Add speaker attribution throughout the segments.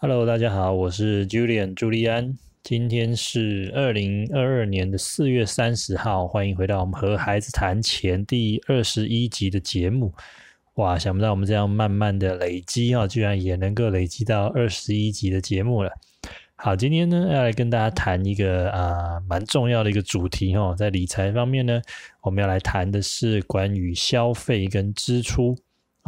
Speaker 1: Hello，大家好，我是 Julian 朱利安。今天是二零二二年的四月三十号，欢迎回到我们和孩子谈钱第二十一集的节目。哇，想不到我们这样慢慢的累积啊，居然也能够累积到二十一集的节目了。好，今天呢要来跟大家谈一个啊蛮重要的一个主题哦，在理财方面呢，我们要来谈的是关于消费跟支出。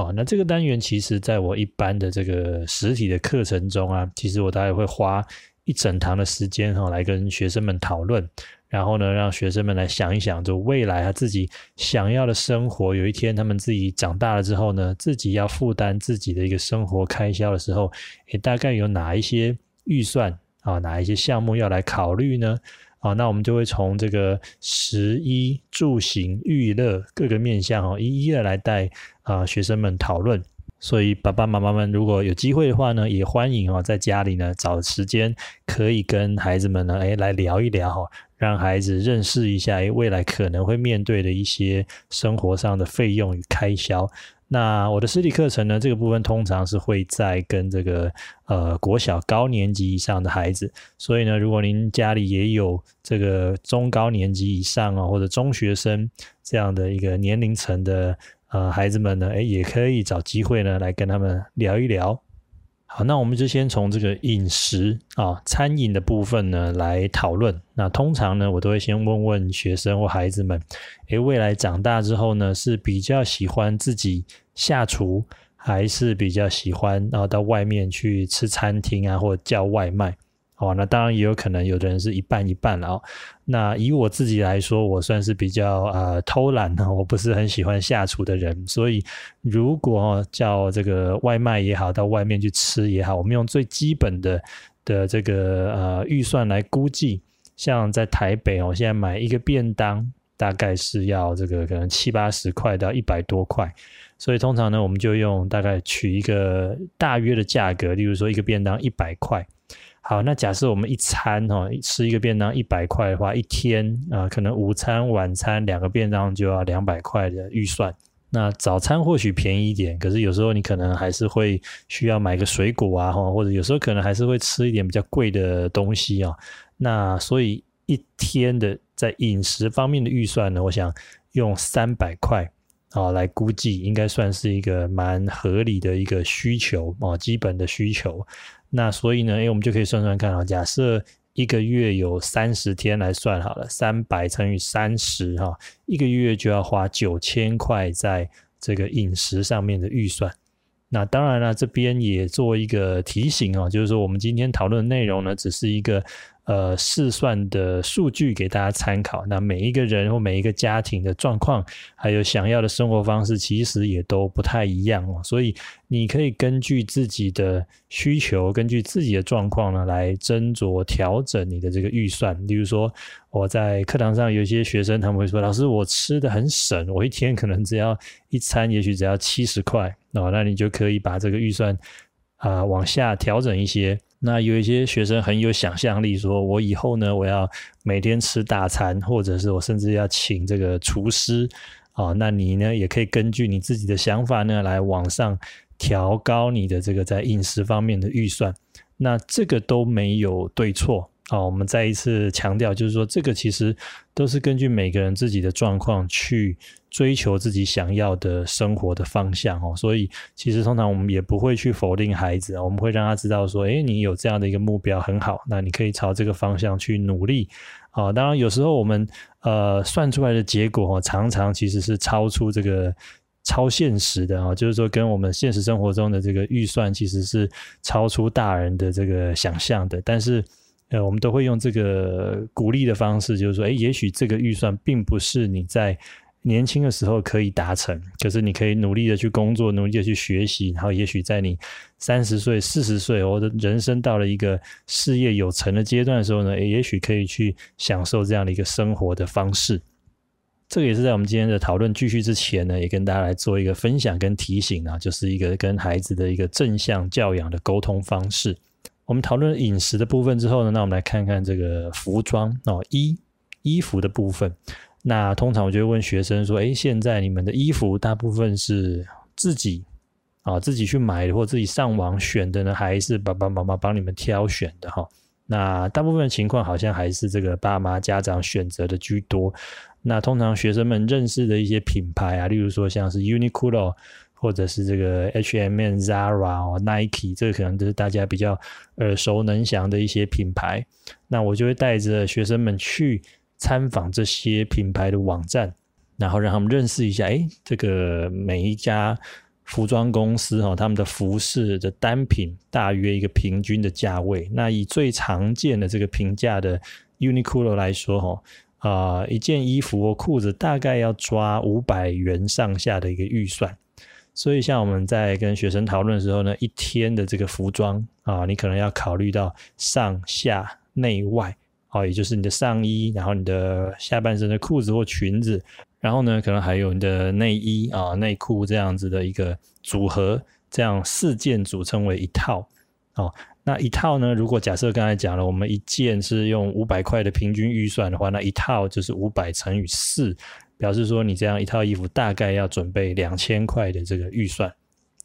Speaker 1: 哦，那这个单元其实在我一般的这个实体的课程中啊，其实我大概会花一整堂的时间哈，来跟学生们讨论，然后呢，让学生们来想一想，就未来他自己想要的生活，有一天他们自己长大了之后呢，自己要负担自己的一个生活开销的时候，也大概有哪一些预算啊，哪一些项目要来考虑呢？啊，那我们就会从这个食衣住行娱乐各个面向哦，一一的来带啊学生们讨论。所以爸爸妈妈们如果有机会的话呢，也欢迎哦，在家里呢找时间可以跟孩子们呢，哎来聊一聊哈，让孩子认识一下哎未来可能会面对的一些生活上的费用与开销。那我的实体课程呢，这个部分通常是会在跟这个呃国小高年级以上的孩子，所以呢，如果您家里也有这个中高年级以上啊，或者中学生这样的一个年龄层的呃孩子们呢，哎，也可以找机会呢来跟他们聊一聊。好，那我们就先从这个饮食啊，餐饮的部分呢来讨论。那通常呢，我都会先问问学生或孩子们，诶，未来长大之后呢，是比较喜欢自己下厨，还是比较喜欢然后到外面去吃餐厅啊，或者叫外卖？哦，那当然也有可能，有的人是一半一半了哦。那以我自己来说，我算是比较呃偷懒呢，我不是很喜欢下厨的人，所以如果叫这个外卖也好，到外面去吃也好，我们用最基本的的这个呃预算来估计，像在台北哦，现在买一个便当大概是要这个可能七八十块到一百多块，所以通常呢，我们就用大概取一个大约的价格，例如说一个便当一百块。好，那假设我们一餐哦吃一个便当一百块的话，一天啊可能午餐晚餐两个便当就要两百块的预算。那早餐或许便宜一点，可是有时候你可能还是会需要买个水果啊哈，或者有时候可能还是会吃一点比较贵的东西啊。那所以一天的在饮食方面的预算呢，我想用三百块啊来估计，应该算是一个蛮合理的一个需求啊，基本的需求。那所以呢，哎，我们就可以算算看啊。假设一个月有三十天来算好了，三百乘以三十哈，一个月就要花九千块在这个饮食上面的预算。那当然了，这边也做一个提醒啊，就是说我们今天讨论的内容呢，只是一个。呃，试算的数据给大家参考。那每一个人或每一个家庭的状况，还有想要的生活方式，其实也都不太一样哦。所以你可以根据自己的需求，根据自己的状况呢，来斟酌调整你的这个预算。例如说，我在课堂上有一些学生，他们会说：“老师，我吃的很省，我一天可能只要一餐，也许只要七十块。”哦，那你就可以把这个预算啊往下调整一些。那有一些学生很有想象力，说我以后呢，我要每天吃大餐，或者是我甚至要请这个厨师啊。那你呢，也可以根据你自己的想法呢，来往上调高你的这个在饮食方面的预算。那这个都没有对错。好，我们再一次强调，就是说，这个其实都是根据每个人自己的状况去追求自己想要的生活的方向哦。所以，其实通常我们也不会去否定孩子，我们会让他知道说，诶，你有这样的一个目标很好，那你可以朝这个方向去努力啊。当然，有时候我们呃算出来的结果哦，常常其实是超出这个超现实的啊，就是说跟我们现实生活中的这个预算其实是超出大人的这个想象的，但是。呃，我们都会用这个鼓励的方式，就是说，哎，也许这个预算并不是你在年轻的时候可以达成，可是你可以努力的去工作，努力的去学习，然后也许在你三十岁、四十岁，或者人生到了一个事业有成的阶段的时候呢，也许可以去享受这样的一个生活的方式。这个也是在我们今天的讨论继续之前呢，也跟大家来做一个分享跟提醒啊，就是一个跟孩子的一个正向教养的沟通方式。我们讨论饮食的部分之后呢，那我们来看看这个服装哦，衣衣服的部分。那通常我就会问学生说：“诶，现在你们的衣服大部分是自己啊，自己去买或自己上网选的呢，还是爸爸妈妈帮你们挑选的哈？那大部分情况好像还是这个爸妈家长选择的居多。那通常学生们认识的一些品牌啊，例如说像是 Uniqlo 或者是这个 H&M、Zara 哦、Nike，这个可能都是大家比较耳熟能详的一些品牌。那我就会带着学生们去参访这些品牌的网站，然后让他们认识一下，哎，这个每一家。服装公司哈，他们的服饰的单品大约一个平均的价位。那以最常见的这个平价的 Uniqlo 来说哈，啊，一件衣服或裤子大概要抓五百元上下的一个预算。所以像我们在跟学生讨论的时候呢，一天的这个服装啊，你可能要考虑到上下内外啊，也就是你的上衣，然后你的下半身的裤子或裙子。然后呢，可能还有你的内衣啊、内裤这样子的一个组合，这样四件组成为一套哦。那一套呢，如果假设刚才讲了，我们一件是用五百块的平均预算的话，那一套就是五百乘以四，表示说你这样一套衣服大概要准备两千块的这个预算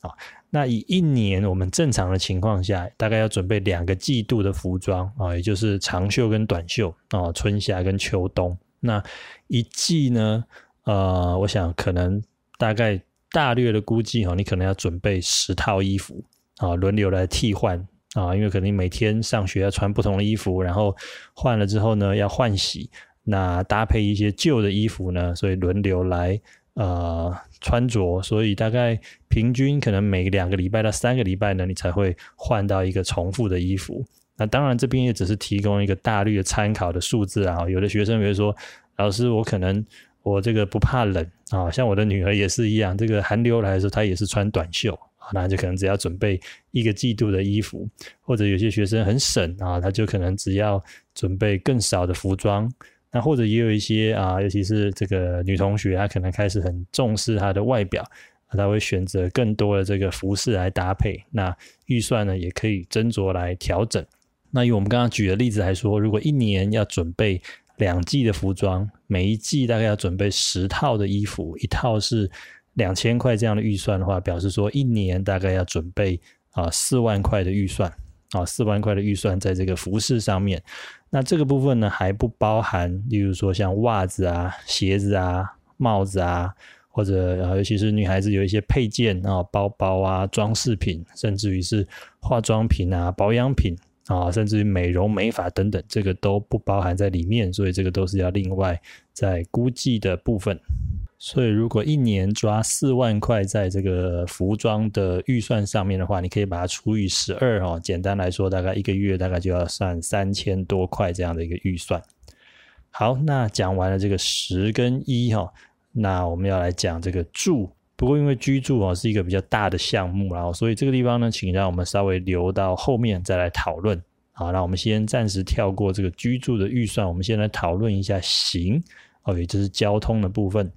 Speaker 1: 啊。那以一年我们正常的情况下，大概要准备两个季度的服装啊，也就是长袖跟短袖啊，春夏跟秋冬。那一季呢？呃，我想可能大概大略的估计哈，你可能要准备十套衣服啊，轮流来替换啊，因为可能每天上学要穿不同的衣服，然后换了之后呢要换洗，那搭配一些旧的衣服呢，所以轮流来呃穿着，所以大概平均可能每两个礼拜到三个礼拜呢，你才会换到一个重复的衣服。那当然这边也只是提供一个大略的参考的数字啊，有的学生比如说老师我可能。我这个不怕冷啊，像我的女儿也是一样，这个寒流来的时候，她也是穿短袖啊，那就可能只要准备一个季度的衣服，或者有些学生很省啊，他就可能只要准备更少的服装，那或者也有一些啊，尤其是这个女同学，她可能开始很重视她的外表，她会选择更多的这个服饰来搭配，那预算呢也可以斟酌来调整。那以我们刚刚举的例子来说，如果一年要准备。两季的服装，每一季大概要准备十套的衣服，一套是两千块这样的预算的话，表示说一年大概要准备啊四万块的预算啊四万块的预算在这个服饰上面。那这个部分呢还不包含，例如说像袜子啊、鞋子啊、帽子啊，或者尤其是女孩子有一些配件啊、包包啊、装饰品，甚至于是化妆品啊、保养品。啊，甚至于美容美发等等，这个都不包含在里面，所以这个都是要另外在估计的部分。所以如果一年抓四万块在这个服装的预算上面的话，你可以把它除以十二哦。简单来说，大概一个月大概就要算三千多块这样的一个预算。好，那讲完了这个十跟一哈，那我们要来讲这个住。不过，因为居住啊是一个比较大的项目，然后所以这个地方呢，请让我们稍微留到后面再来讨论。好，那我们先暂时跳过这个居住的预算，我们先来讨论一下行哦，也就是交通的部分。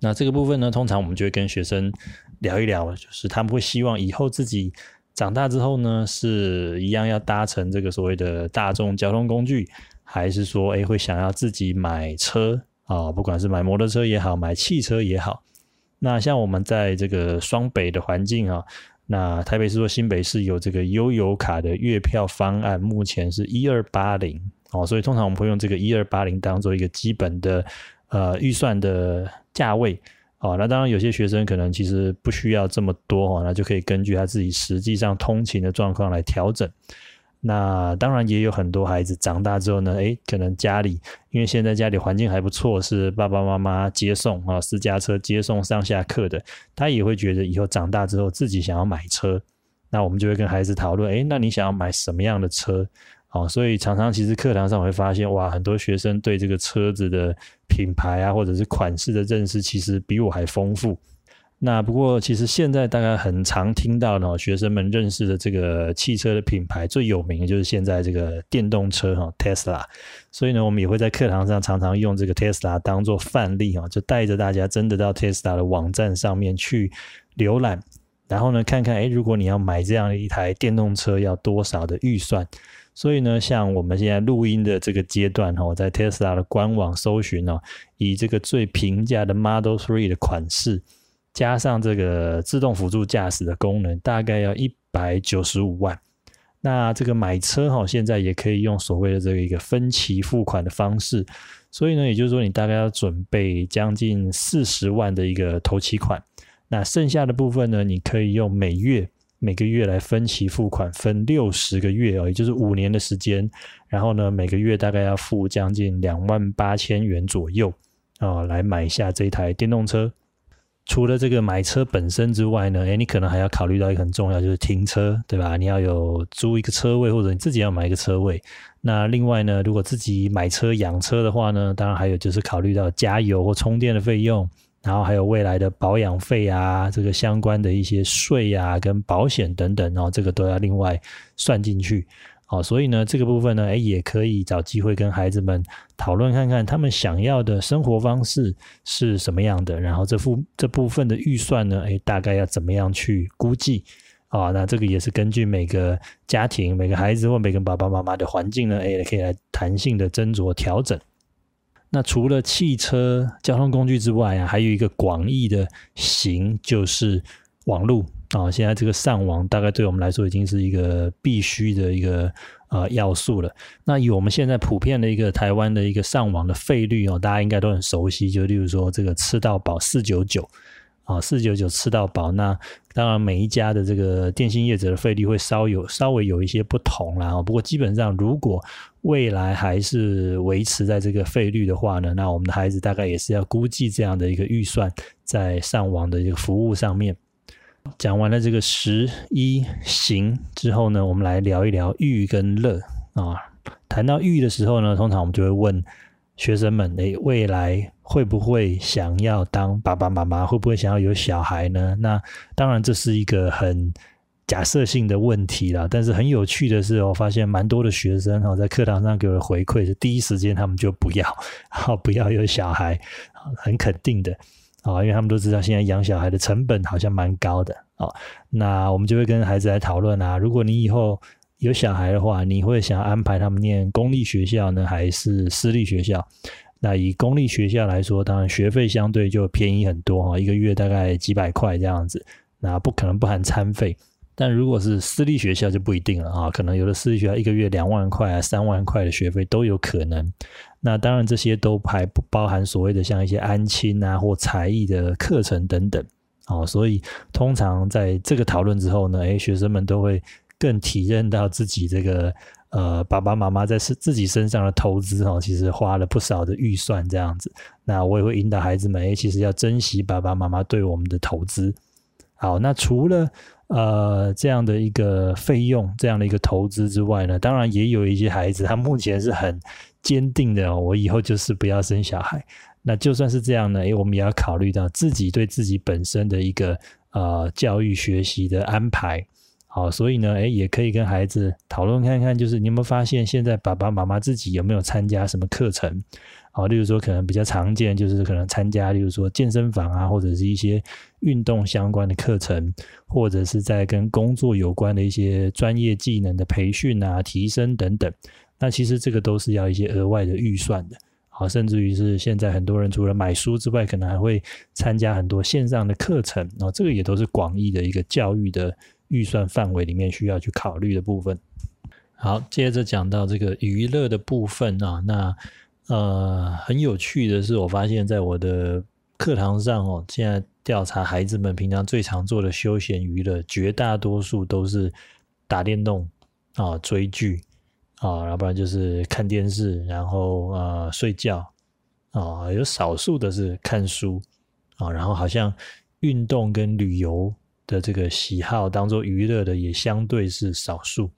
Speaker 1: 那这个部分呢，通常我们就会跟学生聊一聊，就是他们会希望以后自己长大之后呢，是一样要搭乘这个所谓的大众交通工具，还是说，哎，会想要自己买车啊？不管是买摩托车也好，买汽车也好。那像我们在这个双北的环境啊，那台北市或新北市有这个悠游卡的月票方案，目前是一二八零哦，所以通常我们会用这个一二八零当做一个基本的呃预算的价位哦。那当然有些学生可能其实不需要这么多哦，那就可以根据他自己实际上通勤的状况来调整。那当然也有很多孩子长大之后呢，诶，可能家里因为现在家里环境还不错，是爸爸妈妈接送啊，私家车接送上下课的，他也会觉得以后长大之后自己想要买车，那我们就会跟孩子讨论，诶，那你想要买什么样的车？哦，所以常常其实课堂上会发现，哇，很多学生对这个车子的品牌啊，或者是款式的认识，其实比我还丰富。那不过，其实现在大概很常听到呢学生们认识的这个汽车的品牌最有名的就是现在这个电动车哈，Tesla。所以呢，我们也会在课堂上常常用这个 Tesla 当做范例哈，就带着大家真的到 Tesla 的网站上面去浏览，然后呢，看看哎，如果你要买这样一台电动车，要多少的预算？所以呢，像我们现在录音的这个阶段哈，在 Tesla 的官网搜寻哦，以这个最平价的 Model Three 的款式。加上这个自动辅助驾驶的功能，大概要一百九十五万。那这个买车哈，现在也可以用所谓的这个一个分期付款的方式，所以呢，也就是说你大概要准备将近四十万的一个头期款，那剩下的部分呢，你可以用每月每个月来分期付款，分六十个月哦，也就是五年的时间，然后呢，每个月大概要付将近两万八千元左右啊，来买下这台电动车。除了这个买车本身之外呢，诶，你可能还要考虑到一个很重要，就是停车，对吧？你要有租一个车位，或者你自己要买一个车位。那另外呢，如果自己买车养车的话呢，当然还有就是考虑到加油或充电的费用，然后还有未来的保养费啊，这个相关的一些税啊，跟保险等等，然后这个都要另外算进去。好，所以呢，这个部分呢，哎，也可以找机会跟孩子们讨论看看，他们想要的生活方式是什么样的，然后这部这部分的预算呢，哎，大概要怎么样去估计啊？那这个也是根据每个家庭、每个孩子或每个爸爸妈妈的环境呢，哎，可以来弹性的斟酌调整。那除了汽车交通工具之外啊，还有一个广义的行，就是网络。啊，现在这个上网大概对我们来说已经是一个必须的一个呃要素了。那以我们现在普遍的一个台湾的一个上网的费率哦，大家应该都很熟悉，就例如说这个吃到饱四九九啊，四九九吃到饱。那当然每一家的这个电信业者的费率会稍有稍微有一些不同啦。不过基本上如果未来还是维持在这个费率的话呢，那我们的孩子大概也是要估计这样的一个预算在上网的一个服务上面。讲完了这个十一行之后呢，我们来聊一聊欲跟乐啊。谈到欲的时候呢，通常我们就会问学生们：诶，未来会不会想要当爸爸妈妈？会不会想要有小孩呢？那当然这是一个很假设性的问题啦。但是很有趣的是，我发现蛮多的学生哈，在课堂上给我的回馈是第一时间他们就不要，好 不要有小孩，很肯定的。啊，因为他们都知道现在养小孩的成本好像蛮高的啊。那我们就会跟孩子来讨论啊，如果你以后有小孩的话，你会想安排他们念公立学校呢，还是私立学校？那以公立学校来说，当然学费相对就便宜很多哈，一个月大概几百块这样子，那不可能不含餐费。但如果是私立学校就不一定了啊，可能有的私立学校一个月两万块啊、三万块的学费都有可能。那当然这些都还不包含所谓的像一些安亲啊或才艺的课程等等哦。所以通常在这个讨论之后呢，诶，学生们都会更体认到自己这个呃爸爸妈妈在自己身上的投资哈，其实花了不少的预算这样子。那我也会引导孩子们，诶，其实要珍惜爸爸妈妈对我们的投资。好，那除了呃，这样的一个费用，这样的一个投资之外呢，当然也有一些孩子，他目前是很坚定的，我以后就是不要生小孩。那就算是这样呢，诶，我们也要考虑到自己对自己本身的一个呃教育学习的安排。好，所以呢，诶，也可以跟孩子讨论看看，就是你有没有发现，现在爸爸妈妈自己有没有参加什么课程？好，例如说可能比较常见，就是可能参加，例如说健身房啊，或者是一些运动相关的课程，或者是在跟工作有关的一些专业技能的培训啊、提升等等。那其实这个都是要一些额外的预算的。好，甚至于是现在很多人除了买书之外，可能还会参加很多线上的课程。哦，这个也都是广义的一个教育的预算范围里面需要去考虑的部分。好，接着讲到这个娱乐的部分啊，那。呃，很有趣的是，我发现在我的课堂上哦，现在调查孩子们平常最常做的休闲娱乐，绝大多数都是打电动啊、追剧啊，要不然就是看电视，然后呃睡觉啊，有少数的是看书啊，然后好像运动跟旅游的这个喜好当做娱乐的也相对是少数。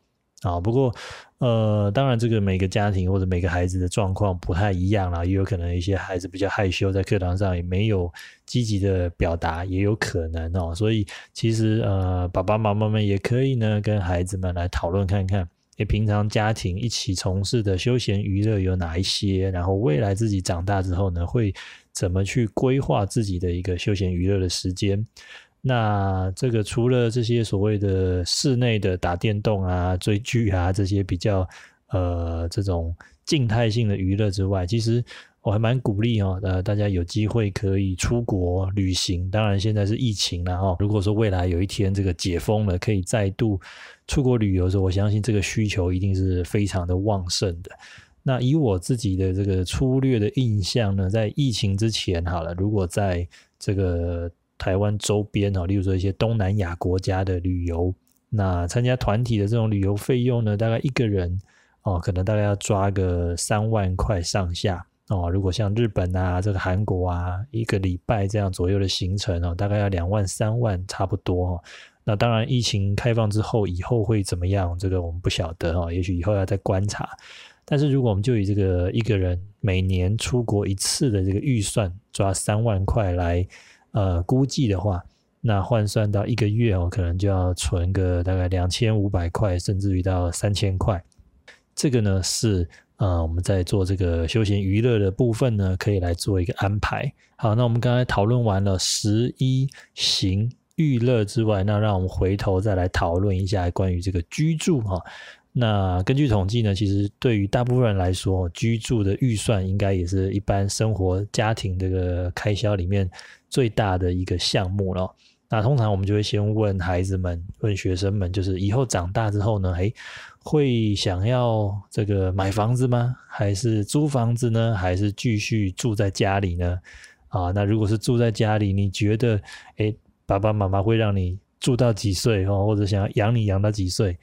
Speaker 1: 啊，不过，呃，当然，这个每个家庭或者每个孩子的状况不太一样啦，也有可能一些孩子比较害羞，在课堂上也没有积极的表达，也有可能哦。所以，其实呃，爸爸妈妈们也可以呢，跟孩子们来讨论看看，平常家庭一起从事的休闲娱乐有哪一些，然后未来自己长大之后呢，会怎么去规划自己的一个休闲娱乐的时间。那这个除了这些所谓的室内的打电动啊、追剧啊这些比较呃这种静态性的娱乐之外，其实我还蛮鼓励哦，呃，大家有机会可以出国旅行。当然现在是疫情了哦，如果说未来有一天这个解封了，可以再度出国旅游的时候，我相信这个需求一定是非常的旺盛的。那以我自己的这个粗略的印象呢，在疫情之前，好了，如果在这个台湾周边哦，例如说一些东南亚国家的旅游，那参加团体的这种旅游费用呢，大概一个人哦，可能大概要抓个三万块上下哦。如果像日本啊、这个韩国啊，一个礼拜这样左右的行程哦，大概要两万、三万差不多哦。那当然，疫情开放之后，以后会怎么样？这个我们不晓得哦，也许以后要再观察。但是如果我们就以这个一个人每年出国一次的这个预算抓三万块来呃估计的话，那换算到一个月哦，可能就要存个大概两千五百块，甚至于到三千块。这个呢是呃我们在做这个休闲娱乐的部分呢，可以来做一个安排。好，那我们刚才讨论完了十一行娱乐之外，那让我们回头再来讨论一下关于这个居住哈。那根据统计呢，其实对于大部分人来说，居住的预算应该也是一般生活家庭这个开销里面最大的一个项目了。那通常我们就会先问孩子们、问学生们，就是以后长大之后呢，诶，会想要这个买房子吗？还是租房子呢？还是继续住在家里呢？啊，那如果是住在家里，你觉得，诶，爸爸妈妈会让你住到几岁哦？或者想要养你养到几岁？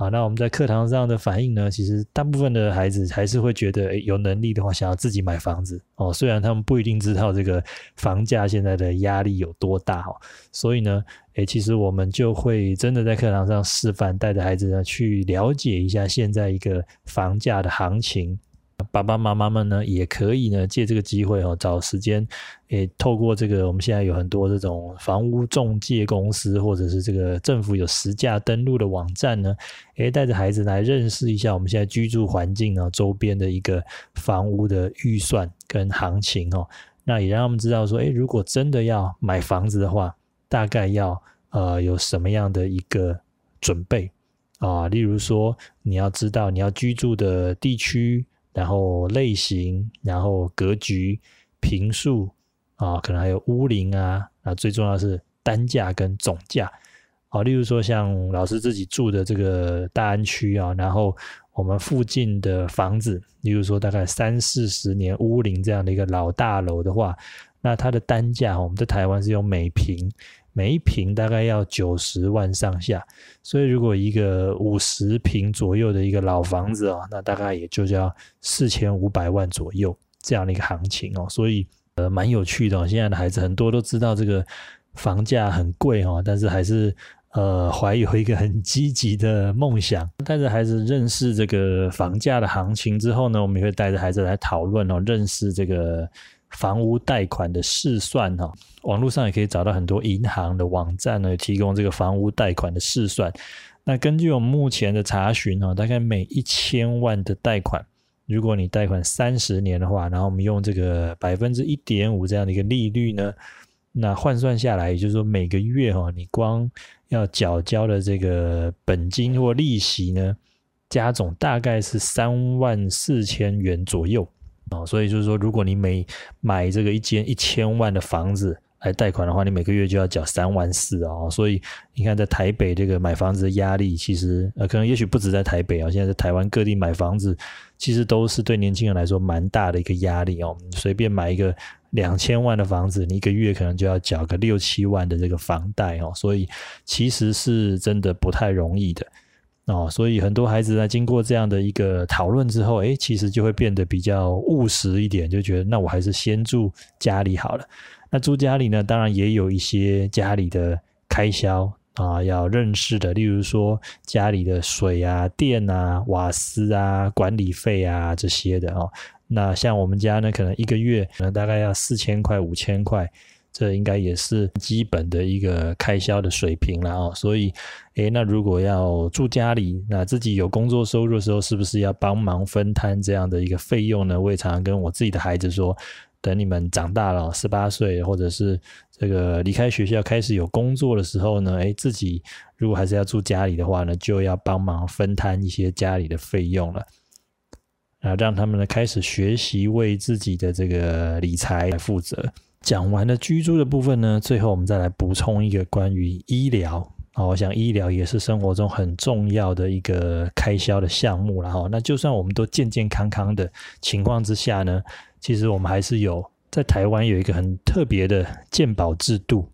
Speaker 1: 啊，那我们在课堂上的反应呢？其实大部分的孩子还是会觉得，有能力的话，想要自己买房子哦。虽然他们不一定知道这个房价现在的压力有多大哦，所以呢，诶，其实我们就会真的在课堂上示范，带着孩子呢去了解一下现在一个房价的行情。爸爸妈妈们呢，也可以呢借这个机会哦，找时间，诶，透过这个我们现在有很多这种房屋中介公司，或者是这个政府有实价登录的网站呢，诶，带着孩子来认识一下我们现在居住环境啊，周边的一个房屋的预算跟行情哦，那也让他们知道说，诶，如果真的要买房子的话，大概要呃有什么样的一个准备啊？例如说，你要知道你要居住的地区。然后类型，然后格局、平数啊，可能还有屋龄啊，啊，最重要是单价跟总价啊。例如说，像老师自己住的这个大安区啊，然后我们附近的房子，例如说大概三四十年屋龄这样的一个老大楼的话，那它的单价，我们在台湾是用每平。每一平大概要九十万上下，所以如果一个五十平左右的一个老房子哦，那大概也就要四千五百万左右这样的一个行情哦，所以呃蛮有趣的。现在的孩子很多都知道这个房价很贵哦，但是还是呃怀有一个很积极的梦想，带着孩子认识这个房价的行情之后呢，我们也会带着孩子来讨论哦，认识这个。房屋贷款的试算哈，网络上也可以找到很多银行的网站呢，提供这个房屋贷款的试算。那根据我们目前的查询哈，大概每一千万的贷款，如果你贷款三十年的话，然后我们用这个百分之一点五这样的一个利率呢，那换算下来，也就是说每个月哈，你光要缴交的这个本金或利息呢，加总大概是三万四千元左右。哦，所以就是说，如果你每买这个一间一千万的房子来贷款的话，你每个月就要缴三万四哦。所以你看，在台北这个买房子的压力，其实呃，可能也许不止在台北啊，现在在台湾各地买房子，其实都是对年轻人来说蛮大的一个压力哦。随便买一个两千万的房子，你一个月可能就要缴个六七万的这个房贷哦。所以其实是真的不太容易的。哦，所以很多孩子在经过这样的一个讨论之后，诶，其实就会变得比较务实一点，就觉得那我还是先住家里好了。那住家里呢，当然也有一些家里的开销啊要认识的，例如说家里的水啊、电啊、瓦斯啊、管理费啊这些的哦。那像我们家呢，可能一个月可能大概要四千块、五千块。这应该也是基本的一个开销的水平了哦，所以，诶，那如果要住家里，那自己有工作收入的时候，是不是要帮忙分摊这样的一个费用呢？我也常常跟我自己的孩子说，等你们长大了，十八岁或者是这个离开学校开始有工作的时候呢，诶，自己如果还是要住家里的话呢，就要帮忙分摊一些家里的费用了。啊，让他们呢开始学习为自己的这个理财来负责。讲完了居住的部分呢，最后我们再来补充一个关于医疗啊，我想医疗也是生活中很重要的一个开销的项目了哈。那就算我们都健健康康的情况之下呢，其实我们还是有在台湾有一个很特别的健保制度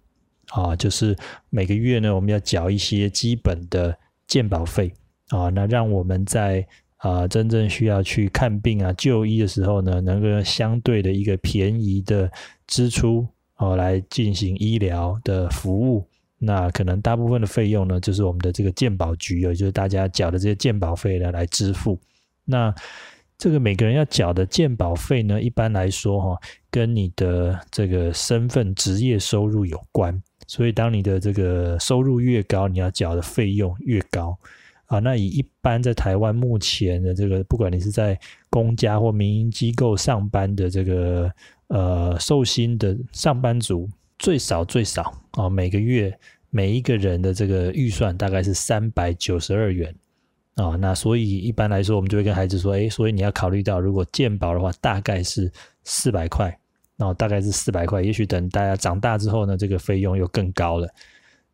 Speaker 1: 啊，就是每个月呢我们要缴一些基本的健保费啊，那让我们在啊真正需要去看病啊就医的时候呢，能够相对的一个便宜的。支出哦，来进行医疗的服务，那可能大部分的费用呢，就是我们的这个健保局，也就是大家缴的这些健保费呢来支付。那这个每个人要缴的健保费呢，一般来说哈，跟你的这个身份、职业收入有关。所以，当你的这个收入越高，你要缴的费用越高啊。那以一般在台湾目前的这个，不管你是在公家或民营机构上班的这个。呃，寿薪的上班族最少最少啊，每个月每一个人的这个预算大概是三百九十二元啊。那所以一般来说，我们就会跟孩子说，哎，所以你要考虑到，如果健保的话，大概是四百块，然后大概是四百块。也许等大家长大之后呢，这个费用又更高了。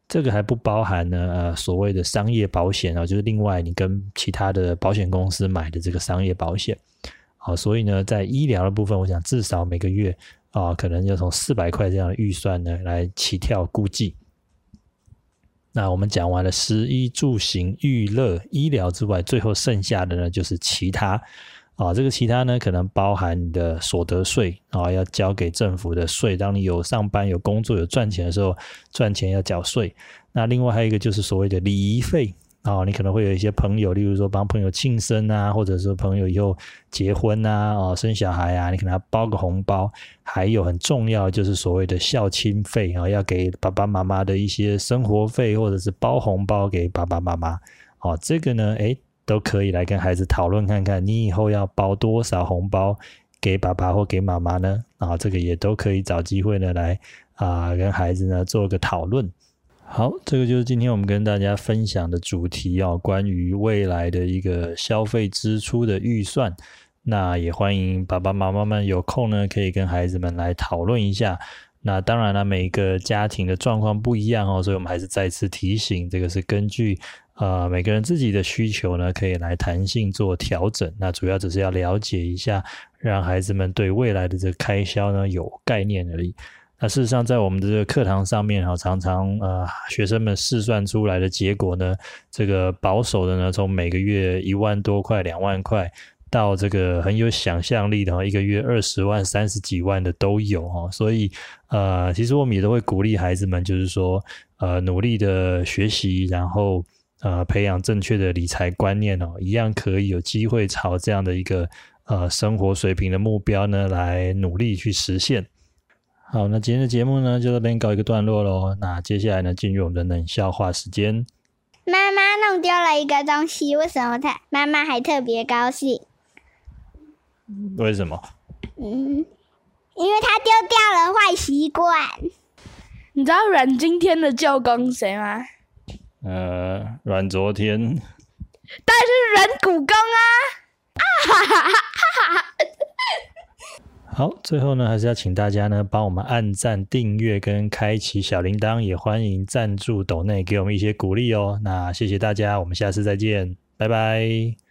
Speaker 1: 这个还不包含呢，呃，所谓的商业保险啊，就是另外你跟其他的保险公司买的这个商业保险。好，所以呢，在医疗的部分，我想至少每个月啊，可能要从四百块这样的预算呢来起跳估计。那我们讲完了食衣住行娱乐医疗之外，最后剩下的呢就是其他啊，这个其他呢可能包含你的所得税啊，要交给政府的税。当你有上班、有工作、有赚钱的时候，赚钱要缴税。那另外还有一个就是所谓的礼仪费。啊，你可能会有一些朋友，例如说帮朋友庆生啊，或者是朋友以后结婚啊，哦，生小孩啊，你可能要包个红包。还有很重要就是所谓的孝亲费啊，要给爸爸妈妈的一些生活费，或者是包红包给爸爸妈妈。哦，这个呢，诶，都可以来跟孩子讨论看看，你以后要包多少红包给爸爸或给妈妈呢？啊，这个也都可以找机会呢来啊，跟孩子呢做个讨论。好，这个就是今天我们跟大家分享的主题哦，关于未来的一个消费支出的预算。那也欢迎爸爸妈妈们有空呢，可以跟孩子们来讨论一下。那当然了，每个家庭的状况不一样哦，所以我们还是再次提醒，这个是根据呃每个人自己的需求呢，可以来弹性做调整。那主要只是要了解一下，让孩子们对未来的这个开销呢有概念而已。那事实上，在我们的这个课堂上面哈，常常呃，学生们试算出来的结果呢，这个保守的呢，从每个月一万多块、两万块，到这个很有想象力的，一个月二十万、三十几万的都有哈。所以呃，其实我们也都会鼓励孩子们，就是说呃，努力的学习，然后呃，培养正确的理财观念哦，一样可以有机会朝这样的一个呃生活水平的目标呢，来努力去实现。好，那今天的节目呢，就这边告一个段落喽。那接下来呢，进入我们的冷笑话时间。
Speaker 2: 妈妈弄丢了一个东西，为什么他妈妈还特别高兴？
Speaker 1: 为什么？
Speaker 2: 嗯，因为他丢掉了坏习惯。
Speaker 3: 你知道阮今天的舅公谁吗？
Speaker 1: 呃，阮昨天。
Speaker 3: 但是阮古公啊！啊哈哈哈哈哈！
Speaker 1: 好，最后呢，还是要请大家呢帮我们按赞、订阅跟开启小铃铛，也欢迎赞助斗内给我们一些鼓励哦。那谢谢大家，我们下次再见，拜拜。